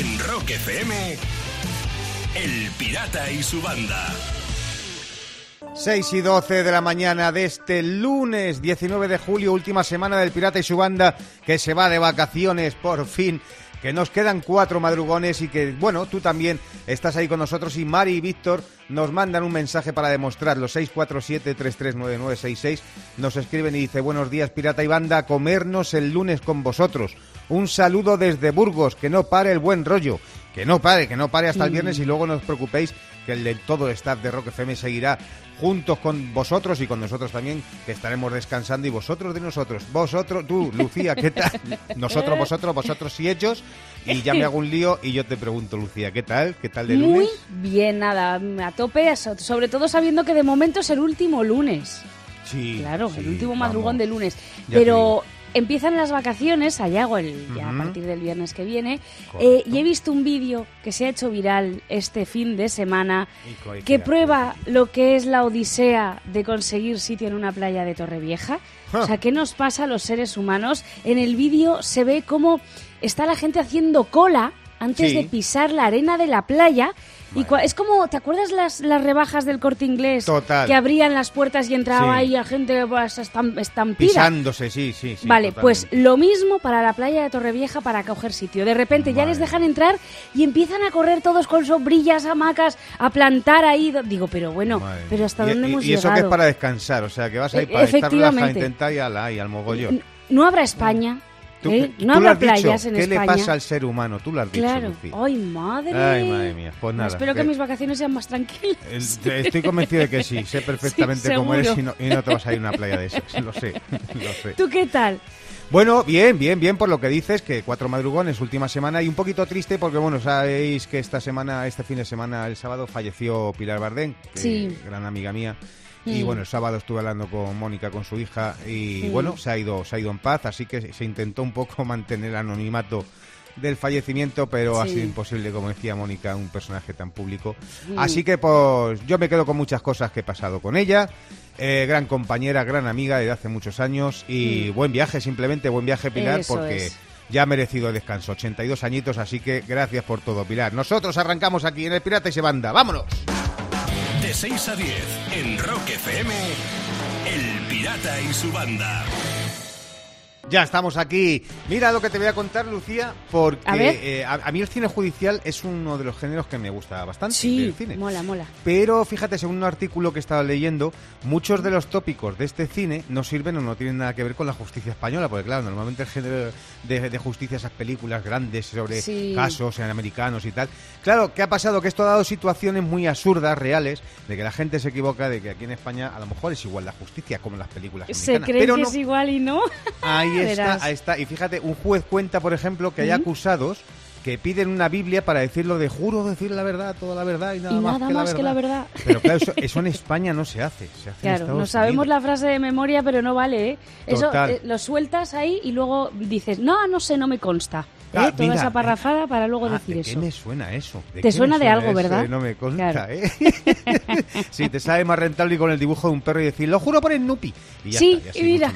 En Rock FM, El Pirata y su banda. 6 y 12 de la mañana de este lunes 19 de julio, última semana del Pirata y su banda que se va de vacaciones por fin que nos quedan cuatro madrugones y que, bueno, tú también estás ahí con nosotros y Mari y Víctor nos mandan un mensaje para demostrarlo. 647-339966 nos escriben y dice, buenos días pirata y banda, comernos el lunes con vosotros. Un saludo desde Burgos, que no pare el buen rollo. Que no pare, que no pare hasta el viernes y luego no os preocupéis que el de todo el staff de Rock FM seguirá juntos con vosotros y con nosotros también, que estaremos descansando y vosotros de nosotros. Vosotros, tú, Lucía, ¿qué tal? Nosotros, vosotros, vosotros y ellos. Y ya me hago un lío y yo te pregunto, Lucía, ¿qué tal? ¿Qué tal de lunes? Muy bien, nada, a tope, sobre todo sabiendo que de momento es el último lunes. Sí. Claro, sí, el último vamos. madrugón de lunes. Ya Pero empiezan las vacaciones, allá hago el, ya a partir del viernes que viene, eh, y he visto un vídeo que se ha hecho viral este fin de semana que prueba lo que es la odisea de conseguir sitio en una playa de Torrevieja. Ah. O sea, ¿qué nos pasa a los seres humanos? En el vídeo se ve cómo está la gente haciendo cola antes Sí. de pisar la arena de la playa. Y es como, ¿te acuerdas las, las rebajas del corte inglés? Total. Que abrían las puertas y entraba Sí. ahí a gente pues, estam- estampida. Pisándose, sí, sí, sí. vale, pues lo mismo para la playa de Torrevieja para coger sitio. De repente ya les dejan entrar y empiezan a correr todos con sombrillas, hamacas, a plantar ahí. Digo, pero bueno, pero. ¿hasta Y- dónde y, hemos y eso llegado? que es para descansar, o sea, que vas ahí E- para estar relajado, intentar y ala, y al mogollón. No habrá España, Tú- ¿eh? tú no lo habrá has dicho, playas en ¿Qué España. le pasa al ser humano? Tú lo has dicho, Claro. Ay, madre. Ay, madre mía. Pues nada. Espero que que- mis vacaciones sean más tranquilas. Estoy convencido de que sí, sé perfectamente Sí, cómo eres y no, y no te vas a ir a una playa de esas, lo sé, lo sé. ¿Tú qué tal? Bueno, bien, bien, bien por lo que dices, que cuatro madrugones, última semana, y un poquito triste porque, bueno, sabéis que esta semana, este fin de semana, el sábado, falleció Pilar Bardén, que- Sí. gran amiga mía, y Mm. bueno, el sábado estuve hablando con Mónica, con su hija, y Mm. bueno, se ha ido, se ha ido en paz, así que se intentó un poco mantener el anonimato del fallecimiento, pero ha sido imposible, como decía Mónica, un personaje tan público. Mm. Así que pues yo me quedo con muchas cosas que he pasado con ella. Eh, gran compañera, gran amiga desde hace muchos años y buen viaje, simplemente buen viaje Pilar, Mm. Eso porque es. ya ha merecido el descanso. 82 añitos, así que gracias por todo, Pilar. Nosotros arrancamos aquí en el Pirata y se banda. ¡Vámonos! De 6 a 10, en Rock FM, El Pirata y su banda. Ya estamos aquí. Mira lo que te voy a contar, Lucía, porque A eh, a, a mí el cine judicial es uno de los géneros que me gusta bastante Sí, del cine. mola, mola. Pero fíjate, según un artículo que estaba leyendo, muchos de los tópicos de este cine no sirven o no tienen nada que ver con la justicia española, porque claro, normalmente el género de, de justicia, esas películas grandes sobre Sí. casos en americanos y tal. Claro, ¿qué ha pasado? Que esto ha dado situaciones muy absurdas, reales, de que la gente se equivoca de que aquí en España a lo mejor es igual la justicia como en las películas Se americanas. cree pero que no. es igual y no. Ahí Verás. ahí está. Y fíjate, un juez cuenta, por ejemplo, que hay acusados que piden una Biblia para decirlo de juro decir la verdad, toda la verdad y nada, Y más, nada que, más la que la verdad. Pero claro, eso, eso en España no se hace. Se hace Claro, no sabemos Unidos. la frase de memoria, pero no vale, ¿eh? Eso eh, lo sueltas ahí y luego dices, no, no sé, no me consta. ¿Eh? Ah, Toda mira, esa parrafada para luego Ah, decir ¿de eso. qué me suena eso? ¿De Te qué suena me de algo, eso ¿verdad? No me consta, Claro. ¿eh? sí, te sale más rentable y con el dibujo de un perro y decir, lo juro por el Nupi. Y ya Sí, está, y mira.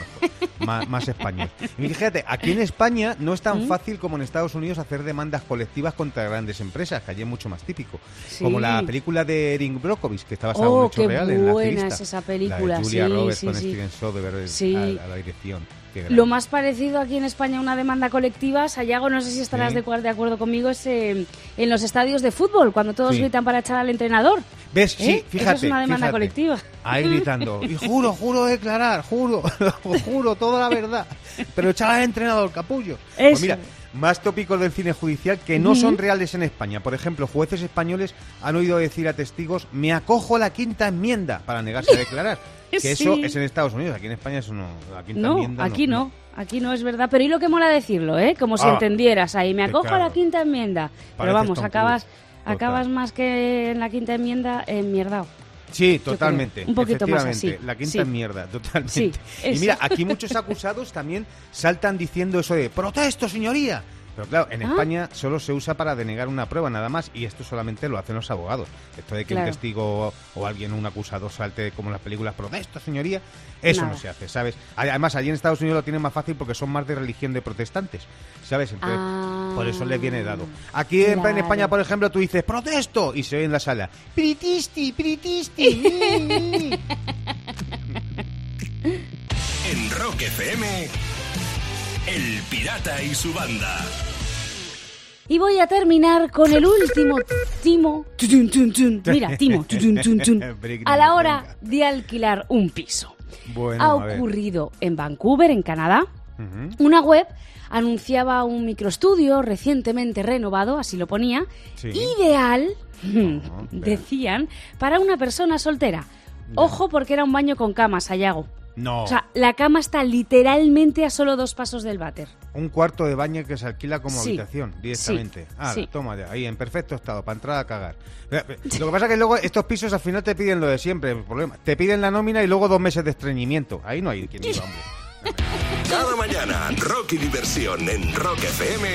más español. Y fíjate, aquí en España no es tan ¿Mm? fácil como en Estados Unidos hacer demandas colectivas contra grandes empresas, que allí es mucho más típico. Sí. Como la película de Erin Brockovich, que está basada en Oh, un hecho qué real en la activista. esa La de película, Julia sí, Roberts sí, con sí. Steven Soderbergh a la dirección. Lo más parecido aquí en España a una demanda colectiva, Sayago, no sé si estarás Sí. de, acuerdo conmigo, es eh, en los estadios de fútbol, cuando todos Sí. gritan para echar al entrenador. ¿Ves? Sí, ¿Eh? fíjate. Eso es una demanda fíjate. colectiva. Ahí gritando. Y juro, juro declarar, juro, juro toda la verdad. Pero echar al entrenador, capullo. Pues Eso. mira, más tópicos del cine judicial que no son reales en España. Por ejemplo, jueces españoles han oído decir a testigos, me acojo a la quinta enmienda para negarse a declarar. Que eso es en Estados Unidos, aquí en España eso no. La quinta No, enmienda aquí no. Aquí no es verdad, pero ¿y lo que mola decirlo, eh? Como si Ah, entendieras ahí, me acojo a la quinta enmienda. Pero Pareces vamos, acabas acabas más que en la quinta enmienda en mierdao. Sí, totalmente. Un poquito más efectivamente. así. La quinta Sí. es mierda, totalmente. Sí, y mira, aquí muchos acusados también saltan diciendo eso de protesto, señoría. Pero claro, en Ah. España solo se usa para denegar una prueba nada más y esto solamente lo hacen los abogados. Esto de que Claro. un testigo o alguien, un acusador salte como en las películas, protesto, señoría, eso Nada. no se hace, ¿sabes? Además, allí en Estados Unidos lo tienen más fácil porque son más de religión de protestantes, ¿sabes? Entonces, Ah. por eso les viene dado. Aquí en. España, por ejemplo, tú dices, protesto, y se oye en la sala, mi, mi". En Rock FM, El Pirata y su banda. Y voy a terminar con el último timo. tutun, tun, tun. Mira, timo. A la hora de alquilar un piso. Bueno, ha ocurrido en Vancouver, en Canadá. Una web anunciaba un microestudio recientemente renovado, así lo ponía, Sí. ideal, pero- decían, para una persona soltera. Ojo porque era un baño con cama, Sayago. No, O sea, la cama está literalmente a solo dos pasos del váter. un cuarto de baño que se alquila como Sí. habitación directamente. Sí. Ah, Sí. toma ya, ahí en perfecto estado, para entrar a cagar. Lo que pasa es que luego estos pisos al final te piden lo de siempre, el problema. Te piden la nómina y luego dos meses de estreñimiento. Ahí no hay quien diga, hombre. Cada mañana, rock y diversión en Rock FM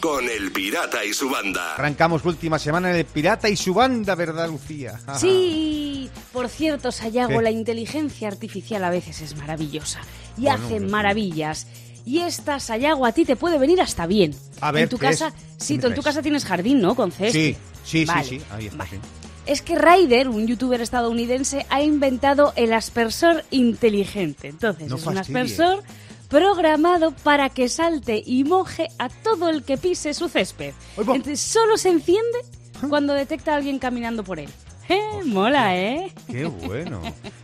con El Pirata y su banda. Arrancamos última semana en El Pirata y su banda, ¿verdad, Lucía? Sí, por cierto, Sayago, ¿Qué? la inteligencia artificial a veces es maravillosa y Bueno, hace pues maravillas. Y esta, Sayago, a ti te puede venir hasta bien. A ver, en tu ¿qué casa, sí, ¿Qué tú me en tu casa tienes jardín, ¿no? Con césped. Sí, sí, Vale, sí, sí, ahí está, vale. sí. Es que Ryder, un youtuber estadounidense, ha inventado el aspersor inteligente. Entonces, No es un aspersor programado para que salte y moje a todo el que pise su césped. Entonces, solo se enciende cuando detecta a alguien caminando por él. Eh, mola, ¿eh? Qué bueno.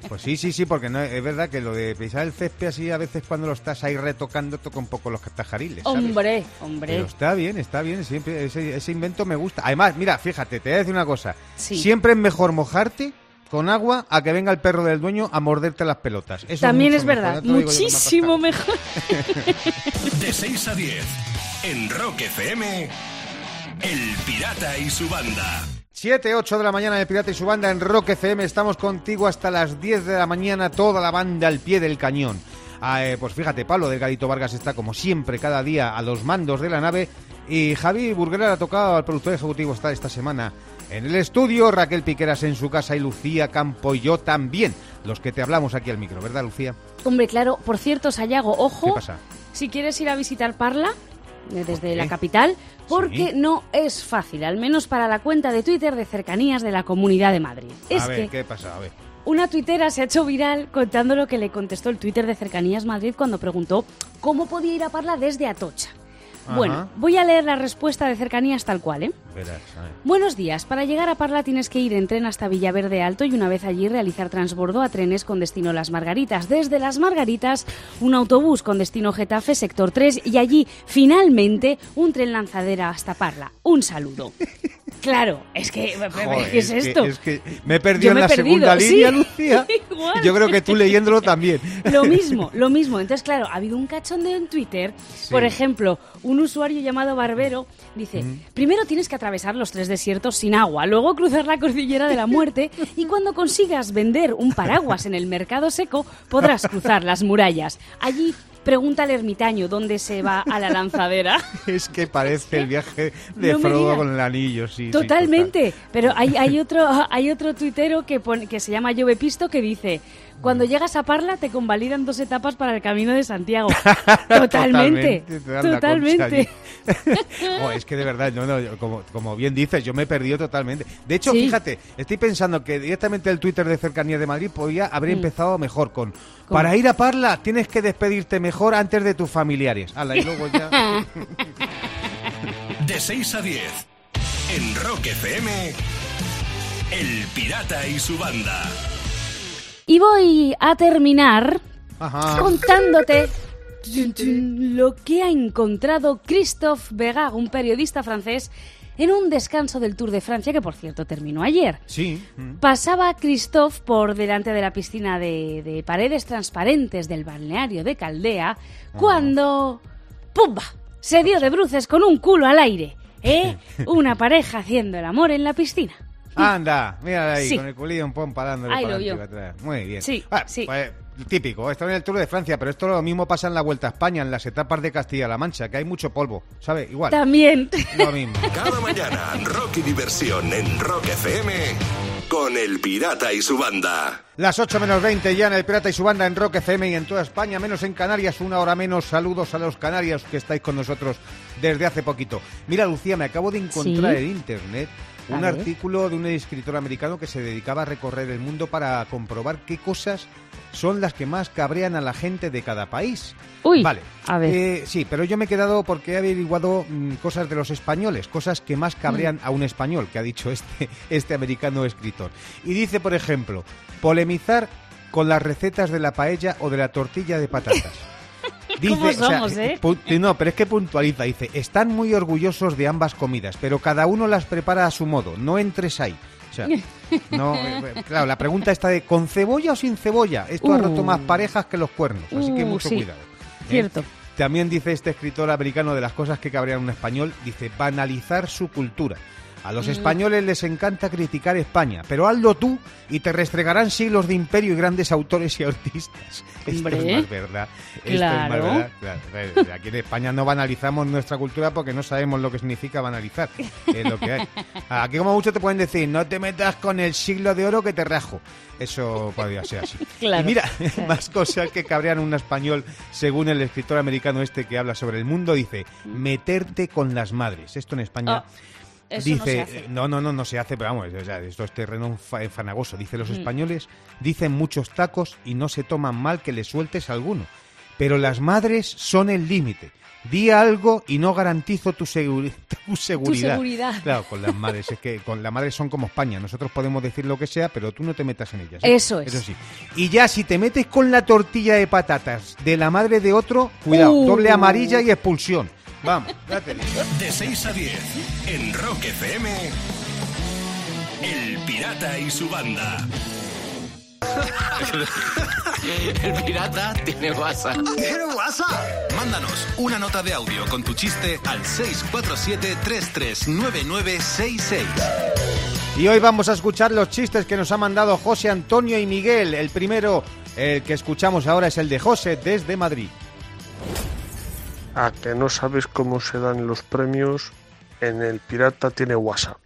Pues sí, sí, sí, porque no, es verdad que lo de pisar el césped así a veces cuando lo estás ahí retocando toca un poco los tajariles. ¿sabes? Hombre, hombre. Pero está bien, está bien, siempre ese, ese invento me gusta. Además, mira, fíjate, te voy a decir una cosa. Sí. Siempre es mejor mojarte con agua a que venga el perro del dueño a morderte las pelotas. Eso También es verdad, me muchísimo mejor. De 6 a 10, en Rock FM, El Pirata y su banda. 7, 8 de la mañana de Pirata y su banda en Rock FM. Estamos contigo hasta las 10 de la mañana, toda la banda al pie del cañón. Ah, eh, pues fíjate, Pablo Delgadito Vargas está como siempre, cada día a los mandos de la nave. Y Javi Burguera ha tocado al productor ejecutivo está esta semana en el estudio. Raquel Piqueras en su casa y Lucía Campo y yo también. Los que te hablamos aquí al micro, ¿verdad, Lucía? Hombre, claro, por cierto, Sayago, ojo. ¿Qué pasa? Si quieres ir a visitar Parla, desde qué? la capital, porque Sí. no es fácil, al menos para la cuenta de Twitter de cercanías de la Comunidad de Madrid. Es a ver, que ¿qué pasa? A ver. una tuitera se ha hecho viral contando lo que le contestó el Twitter de Cercanías Madrid cuando preguntó cómo podía ir a Parla desde Atocha. Ajá. Bueno, voy a leer la respuesta de Cercanías tal cual, ¿eh? Buenos días. Para llegar a Parla tienes que ir en tren hasta Villaverde Alto y una vez allí realizar transbordo a trenes con destino Las Margaritas. Desde Las Margaritas, un autobús con destino Getafe, sector 3 y allí, finalmente, un tren lanzadera hasta Parla. Un saludo. Claro, es que... Joder, ¿Qué es, que- esto? es que me he perdido Yo en me la perdido, segunda sí, línea, Lucía. igual. Yo creo que tú leyéndolo también. Lo mismo, lo mismo. Entonces, claro, ha habido un cachondeo en Twitter. Por ejemplo, un usuario llamado Barbero dice, primero tienes que atravesar los tres desiertos sin agua, luego cruzar la cordillera de la muerte y cuando consigas vender un paraguas en el mercado seco, podrás cruzar las murallas. Allí pregunta al ermitaño dónde se va a la lanzadera. Es que parece el viaje de No Frodo con el anillo, sí. sí, Totalmente. Pero hay, hay otro hay otro tuitero que pone- que se llama Jove Pisto que dice cuando llegas a Parla te convalidan dos etapas para el camino de Santiago. Totalmente. Totalmente, Oh, es que de verdad, no, no, como, como bien dices, yo me he perdido totalmente. De hecho, Sí. fíjate, estoy pensando que directamente el Twitter de Cercanía de Madrid podía haber Mm. empezado mejor con para ir a Parla tienes que despedirte mejor antes de tus familiares. Ala, y luego ya. De 6 a 10, en Rock FM, El Pirata y su banda. Y voy a terminar Ajá. contándote lo que ha encontrado Christophe Begag, un periodista francés, en un descanso del Tour de Francia, que por cierto terminó ayer. Sí. mm. Pasaba Christophe por delante de la piscina de, de paredes transparentes del balneario de Caldea cuando ¡pumba! se dio de bruces con un culo al aire. ¿Eh? Una pareja haciendo el amor en la piscina. Anda, mira ahí, Sí. con el culillo en pompa dándole Ahí para lo vio. atrás. Muy bien. Sí, Ah, sí. pues, típico, esto en el Tour de Francia, pero esto lo mismo pasa en la Vuelta a España, en las etapas de Castilla-La Mancha, que hay mucho polvo, ¿sabes? Igual, También. lo mismo. Cada mañana, Rock y diversión en Rock FM con El Pirata y su banda. Las 8 menos 20 ya en el Pirata y su banda en Rock FM y en toda España, menos en Canarias, una hora menos. Saludos a los canarios que estáis con nosotros desde hace poquito. Mira, Lucía, me acabo de encontrar Sí. en internet un artículo de un escritor americano que se dedicaba a recorrer el mundo para comprobar qué cosas son las que más cabrean a la gente de cada país. Uy, vale. a ver. Eh, sí, pero yo me he quedado porque he averiguado mm, cosas de los españoles, cosas que más cabrean Mm. a un español, que ha dicho este, este americano escritor. Y dice, por ejemplo, polemizar con las recetas de la paella o de la tortilla de patatas. ¿Cómo somos, eh? pu- no, pero es que puntualiza, dice, están muy orgullosos de ambas comidas, pero cada uno las prepara a su modo, no entres ahí. O sea, no, eh, claro, la pregunta está de ¿con cebolla o sin cebolla? Esto ha Uh. roto más parejas que los cuernos, así que Uh, mucho sí. cuidado. ¿eh? Cierto. También dice este escritor americano de las cosas que cabrean a un español, dice banalizar su cultura. A Mm. los españoles les encanta criticar España, pero hazlo tú y te restregarán siglos de imperio y grandes autores y artistas. Esto es más verdad. Esto es más verdad. Aquí en España no banalizamos nuestra cultura porque no sabemos lo que significa banalizar. Es lo que hay. Aquí como mucho te pueden decir, no te metas con el siglo de oro que te rajo. Eso podría ser así. Claro. Y mira, más cosas que cabrean un español, según el escritor americano este que habla sobre el mundo, dice, meterte con las madres. Esto en España... Ah, eso no dice, se hace. eh, no, no, no, no se hace, pero vamos, o sea, esto es terreno fa- fanagoso. Dice, Mm. los españoles dicen muchos tacos y no se toman mal que le sueltes alguno. Pero las madres son el límite. Di algo y no garantizo tu, seguri- tu seguridad. seguridad. Claro, con las madres. Es que con las madres son como España. Nosotros podemos decir lo que sea, pero tú no te metas en ellas. ¿eh? Eso es. Eso sí. Y ya si te metes con la tortilla de patatas de la madre de otro, cuidado, Uh. doble amarilla y expulsión. Vamos, ya te digo. De 6 a 10 en Rock FM. El Pirata y su banda. El pirata tiene WhatsApp. ¿Tiene WhatsApp? Mándanos una nota de audio con tu chiste al 647-339966. Y hoy vamos a escuchar los chistes que nos ha mandado José Antonio y Miguel. El primero, el que escuchamos ahora, es el de José desde Madrid. A que no sabes cómo se dan los premios en el pirata tiene WhatsApp.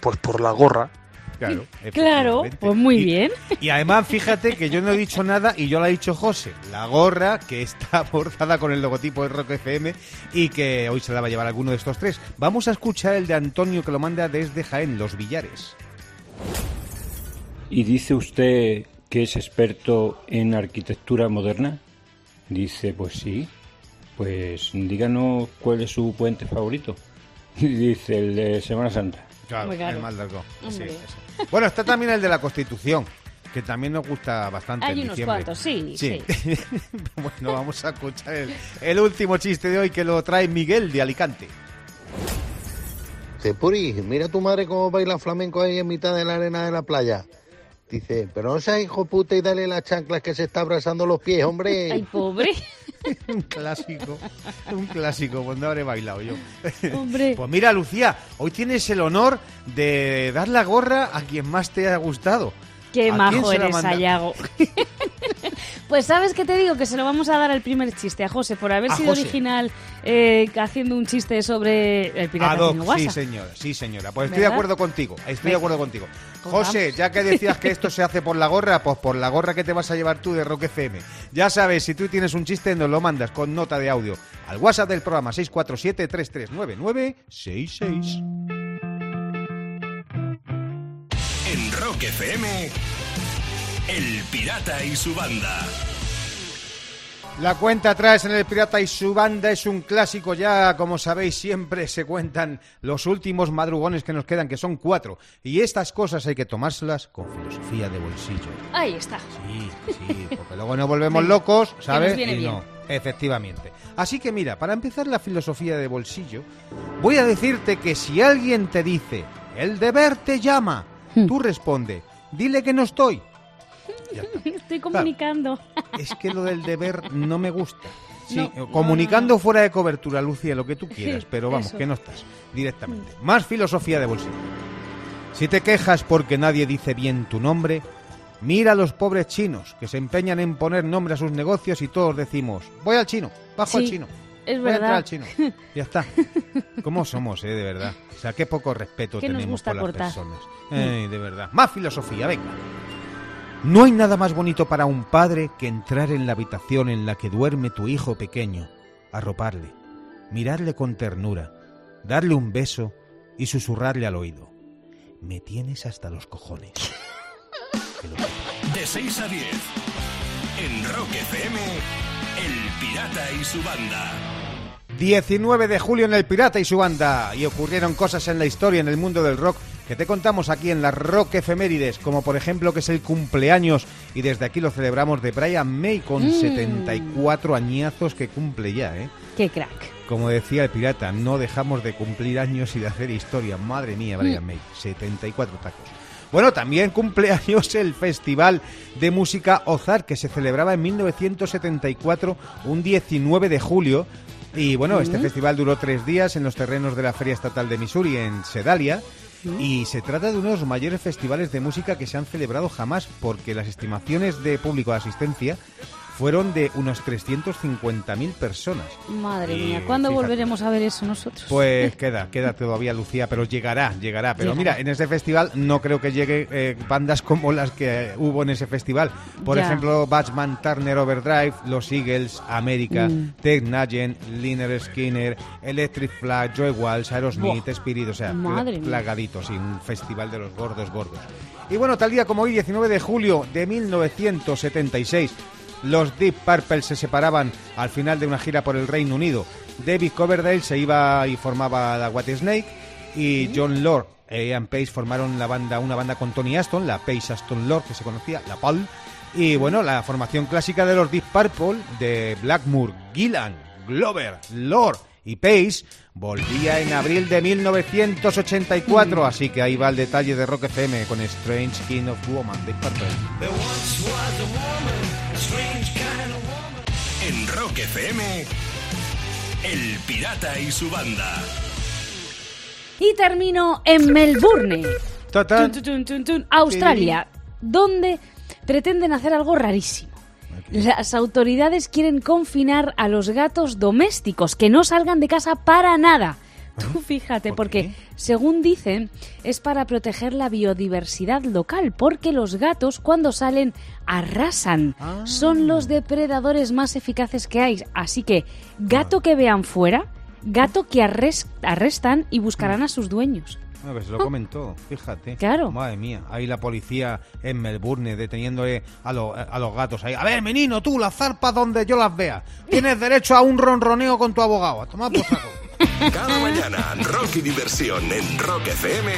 Pues por la gorra. Claro, Claro, pues muy Y- bien. Y además, fíjate que yo no he dicho nada y yo lo ha dicho José. La gorra que está bordada con el logotipo de Rock FM y que hoy se la va a llevar alguno de estos tres. Vamos a escuchar el de Antonio que lo manda desde Jaén, Los Villares. ¿Y dice usted que es experto en arquitectura moderna? Dice, pues sí. Pues díganos cuál es su puente favorito. Dice, el de Semana Santa. Claro, el más largo. Sí. Bueno, está también el de la Constitución, que también nos gusta bastante. Hay en unos diciembre. cuantos, sí, bueno, vamos a escuchar el, el último chiste de hoy que lo trae Miguel de Alicante. Dice, Puri, mira a tu madre cómo baila flamenco ahí en mitad de la arena de la playa. Dice, pero no seas hijo puta y dale las chanclas que se está abrazando los pies, hombre. Ay, pobre. Un clásico, un clásico, pues no habré bailado yo. Hombre. Pues mira, Lucía, hoy tienes el honor de dar la gorra a quien más te haya gustado. Qué ¿A quién majo eres? Ayago. pues sabes que te digo que se lo vamos a dar al primer chiste a José por haber A sido José. original eh, haciendo un chiste sobre el pirata Ad hoc, sí señora, sí señora. Pues estoy de acuerdo contigo, estoy de acuerdo contigo. Pues José, ya que decías que esto se hace por la gorra, pues por la gorra que te vas a llevar tú de Rock FM. Ya sabes, si tú tienes un chiste, nos lo mandas con nota de audio al WhatsApp del programa 647-3399-66. En Rock FM. El Pirata y su banda. La cuenta atrás en el Pirata y su banda es un clásico ya, como sabéis, siempre se cuentan los últimos madrugones que nos quedan, que son cuatro. Y estas cosas hay que tomárselas con filosofía de bolsillo. Ahí está. Sí, sí, porque luego nos volvemos locos, que ¿sabes? nos viene y bien. no, efectivamente. Así que mira, para empezar la filosofía de bolsillo, voy a decirte que si alguien te dice, el deber te llama, Hmm. tú responde, dile que no estoy. Ya está. Estoy comunicando. Es que lo del deber no me gusta. Sí, No, eh, no, comunicando no, fuera de cobertura, Lucía, lo que tú quieras, Sí, pero vamos, eso. que no estás directamente. Más filosofía de bolsillo. Si te quejas porque nadie dice bien tu nombre, mira a los pobres chinos que se empeñan en poner nombre a sus negocios y todos decimos, voy al chino, bajo al chino. es voy a entrar verdad. al chino. Ya está. ¿Cómo somos, eh, de verdad? O sea, qué poco respeto tenemos por las personas. Ey, de verdad. Más filosofía, venga. No hay nada más bonito para un padre que entrar en la habitación en la que duerme tu hijo pequeño, arroparle, mirarle con ternura, darle un beso y susurrarle al oído. Me tienes hasta los cojones. De 6 a 10. En Rock FM, El Pirata y su banda. 19 de julio en El Pirata y su banda. Y ocurrieron cosas en la historia, en el mundo del rock, que te contamos aquí en las Rock Efemérides, como por ejemplo que es el cumpleaños, y desde aquí lo celebramos, de Brian May, con Mm. 74 añazos que cumple ya, ¿eh? Qué crack. Como decía el pirata, no dejamos de cumplir años y de hacer historia. Madre mía, Brian May, 74 tacos. Bueno, también cumpleaños el Festival de Música Ozar, que se celebraba en 1974, un 19 de julio. Y bueno, este festival duró tres días en los terrenos de la Feria Estatal de Missouri, en Sedalia. Y se trata de uno de los mayores festivales de música que se han celebrado jamás, porque las estimaciones de público de asistencia fueron de unos 350.000 personas. Madre Y, mía, ¿cuándo fíjate. volveremos a ver eso nosotros? Pues queda, queda todavía Lucía, pero llegará, llegará. Pero Llegará. mira, en ese festival no creo que llegue eh, bandas como las que hubo en ese festival. Por Ya. ejemplo, Batman Turner Overdrive, Los Eagles, América, Mm. Ted Nugent, Liner Skinner, Electric Flag, Joy Walsh, Aerosmith, Spirit, o sea, Madre pla- mía. plagaditos, y un festival de los gordos gordos. Y bueno, tal día como hoy, 19 de julio de 1976, los Deep Purple se separaban al final de una gira por el Reino Unido. David Coverdale se iba y formaba la White Snake y John Lord e Ian Pace formaron la banda, una banda con Tony Aston, la Pace Aston Lord, que se conocía, la Paul. Y bueno, la formación clásica de los Deep Purple, de Blackmore, Gillan, Glover, Lord y Pace, volvía en abril de 1984. Así que ahí va el detalle de Rock FM con Strange Kind of Woman, Deep Purple. Rock FM, El Pirata y su banda. Y termino en Melbourne, Ta-tan. Tun, tun, tun, tun, Australia, donde pretenden hacer algo rarísimo. Las autoridades quieren confinar a los gatos domésticos, que no salgan de casa para nada. Tú fíjate, ¿Por porque qué? según dicen, es para proteger la biodiversidad local, porque los gatos cuando salen arrasan. Ah. Son los depredadores más eficaces que hay. Así que, gato que vean fuera, gato que arres- arrestan y buscarán a sus dueños. Ah, pues se lo comentó, fíjate. Claro. Madre mía, ahí la policía en Melbourne deteniéndole a, lo- a los gatos ahí. A ver, menino, tú, las zarpas donde yo las vea. Tienes derecho a un ronroneo con tu abogado. A tomar por saco. Cada mañana, rock y diversión en Rock FM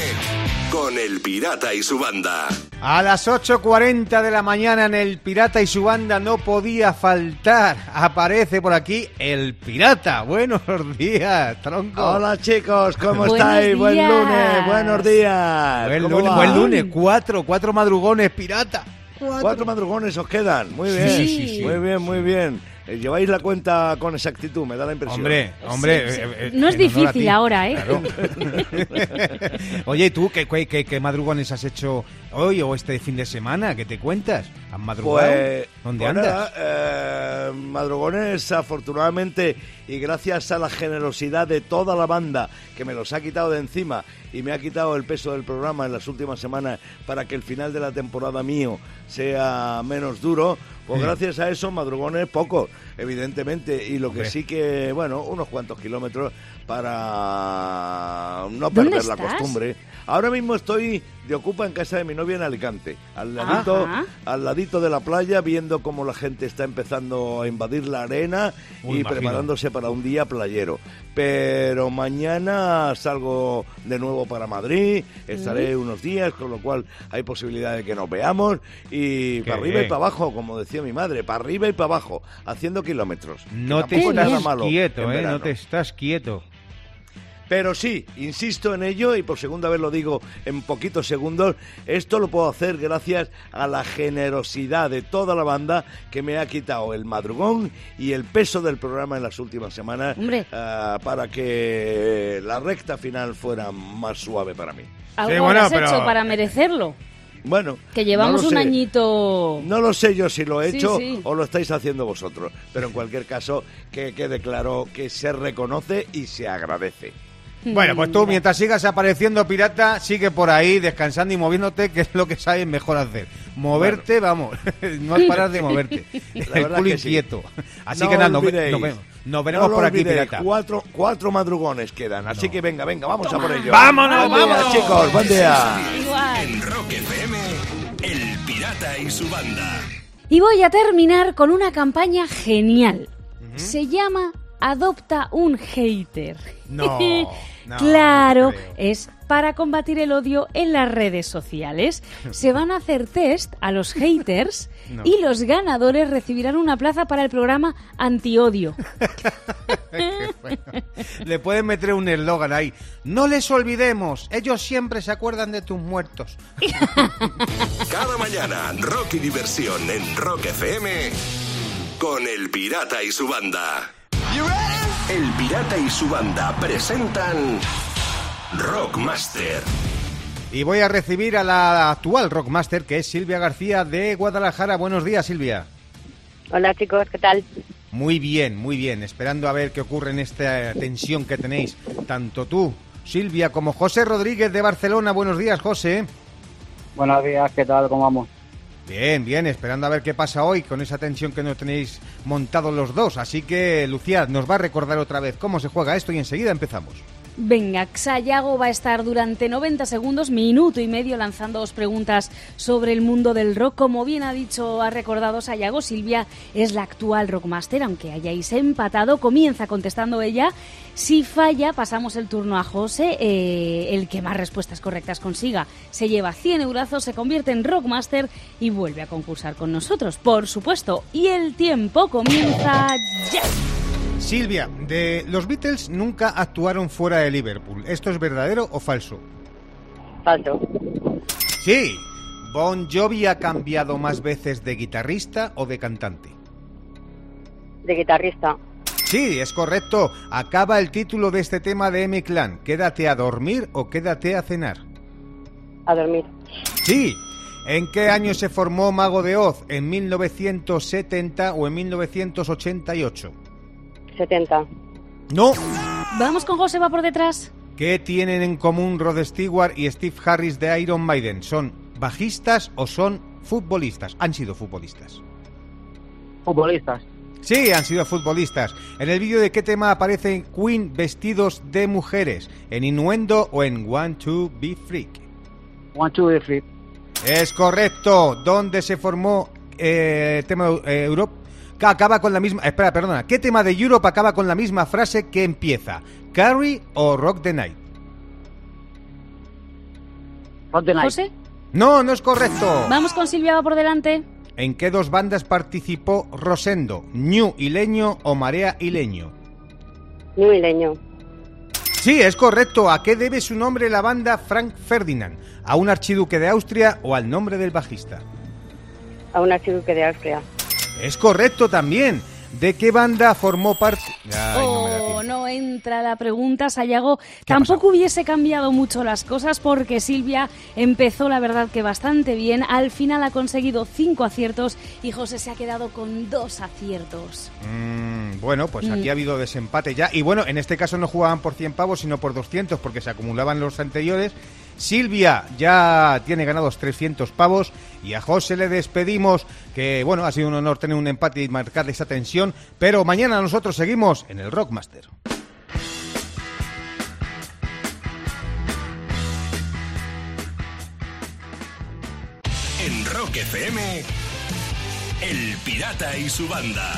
con El Pirata y su banda. A las 8.40 de la mañana en El Pirata y su banda no podía faltar. Aparece por aquí El Pirata. Buenos días, tronco. Hola chicos, ¿cómo Buenos estáis? Buen lunes, buenos días. Buen ¿Cómo lunes, buen lunes. Cuatro, cuatro madrugones, Pirata. Cuatro madrugones os quedan. Muy bien, Sí, sí, sí. muy bien, muy bien. Eh, Lleváis la cuenta con exactitud, me da la impresión. Hombre, hombre. Sí, sí. eh, eh, No es difícil ahora, ¿eh? Claro. Oye, ¿y tú qué, qué, qué- qué madrugones has hecho hoy o este fin de semana? ¿Qué te cuentas? ¿Has madrugado? Pues, ¿Dónde pues andas? eh, madrugones, afortunadamente, y gracias a la generosidad de toda la banda que me los ha quitado de encima y me ha quitado el peso del programa en las últimas semanas para que el final de la temporada mío sea menos duro, pues Sí. gracias a eso, madrugones pocos, evidentemente, y lo que sí que, bueno, unos cuantos kilómetros para no ¿Dónde perder la estás? costumbre. Ahora mismo estoy de ocupa en casa de mi novia en Alicante, al ladito, Ajá. al ladito de la playa, viendo cómo la gente está empezando a invadir la arena Uy, y imagino. preparándose para un día playero. Pero mañana salgo de nuevo para Madrid, estaré unos días, con lo cual hay posibilidad de que nos veamos y Qué para arriba y para abajo, como decía mi madre, para arriba y para abajo, haciendo kilómetros. No te es nada estás malo quieto, ¿eh? No te estás quieto. Pero sí, insisto en ello y por segunda vez lo digo en poquitos segundos, esto lo puedo hacer gracias a la generosidad de toda la banda que me ha quitado el madrugón y el peso del programa en las últimas semanas Hombre. ah, para que la recta final fuera más suave para mí. Algo Sí, bueno, pero- hecho para merecerlo. Bueno, Que llevamos no un sé. añito... No lo sé yo si lo he Sí, hecho sí. o lo estáis haciendo vosotros, pero en cualquier caso que quede claro que se reconoce y se agradece. Bueno, pues tú mientras sigas apareciendo pirata, sigue por ahí descansando y moviéndote, que es lo que sabes mejor hacer. Moverte, vamos, no es parar de moverte. El verdad culo sí. Así No que nada, nos, vemos, nos veremos No por aquí, olvidéis, pirata. Cuatro, cuatro madrugones quedan, así que venga, venga, vamos a por ello. ¡Vámonos, Buen día, chicos, buen día. En Rock FM, El Pirata y su banda. Y voy a terminar con una campaña genial. Se llama Adopta un hater. No, no, claro, no es para combatir el odio en las redes sociales. Se van a hacer test a los haters No. y los ganadores recibirán una plaza para el programa Antiodio. Le pueden meter un eslogan ahí. No les olvidemos, ellos siempre se acuerdan de tus muertos. Cada mañana, rock y diversión en Rock FM con El Pirata y su banda. El Pirata y su banda presentan Rockmaster. Y voy a recibir a la actual Rockmaster, que es Silvia García de Guadalajara. Buenos días, Silvia. Hola chicos, ¿qué tal? Muy bien, muy bien. Esperando a ver qué ocurre en esta tensión que tenéis, tanto tú, Silvia, como José Rodríguez de Barcelona. Buenos días, José. Buenos días, ¿qué tal? ¿Cómo vamos? Bien, bien, esperando a ver qué pasa hoy con esa tensión que nos tenéis montado los dos. Así que, Lucía, nos va a recordar otra vez cómo se juega esto y enseguida empezamos. Venga, Xayago va a estar durante 90 segundos, minuto y medio, lanzando dos preguntas sobre el mundo del rock. Como bien ha dicho, ha recordado Sayago, Silvia es la actual rockmaster, aunque hayáis empatado, comienza contestando ella. Si falla, pasamos el turno a José, eh, el que más respuestas correctas consiga. Se lleva 100 eurazos, se convierte en rockmaster y vuelve a concursar con nosotros, por supuesto. Y el tiempo comienza ya. Silvia, de los Beatles nunca actuaron fuera de Liverpool. ¿Esto es verdadero o falso? Falso. Sí. Bon Jovi ha cambiado más veces de guitarrista o de cantante. De guitarrista. Sí, es correcto. Acaba el título de este tema de M-Clan. Quédate a dormir o quédate a cenar. A dormir. Sí. ¿En qué año se formó Mago de Oz? ¿En 1970 o en 1988? 70. No. Vamos con José, va por detrás. ¿Qué tienen en común Rod Stewart y Steve Harris de Iron Maiden? ¿Son bajistas o son futbolistas? Han sido futbolistas. Futbolistas. Sí, han sido futbolistas. ¿En el vídeo de qué tema aparecen Queen vestidos de mujeres? ¿En Innuendo o en One to Be Freak? One, two, three, free. Es correcto. ¿Dónde se formó eh, el tema de Europe? Que acaba con la misma... Espera, perdona. ¿Qué tema de Europe acaba con la misma frase que empieza? ¿Carrie o Rock the Night? Rock the Night. José, No, no es correcto. vamos con Silvia, va por delante. ¿En qué dos bandas participó Rosendo? ¿New y Leño o Marea y Leño? New Milenio. Sí, es correcto. ¿A qué debe su nombre la banda Frank Ferdinand? ¿A un archiduque de Austria o al nombre del bajista? A un archiduque de Austria. Es correcto también. ¿De qué banda formó parte? Ay, no me da oh, no entra la pregunta, Sayago. Tampoco hubiese cambiado mucho las cosas porque Silvia empezó, la verdad, que bastante bien. Al final ha conseguido cinco aciertos y José se ha quedado con dos aciertos. Mm, bueno, pues aquí Mm. ha habido desempate ya. Y bueno, en este caso no jugaban por 100 pavos, sino por 200, porque se acumulaban los anteriores. Silvia ya tiene ganados 300 pavos y a José le despedimos, que bueno, ha sido un honor tener un empate y marcarle esa tensión, pero mañana nosotros seguimos en el Rockmaster. En Rock FM, El Pirata y su banda.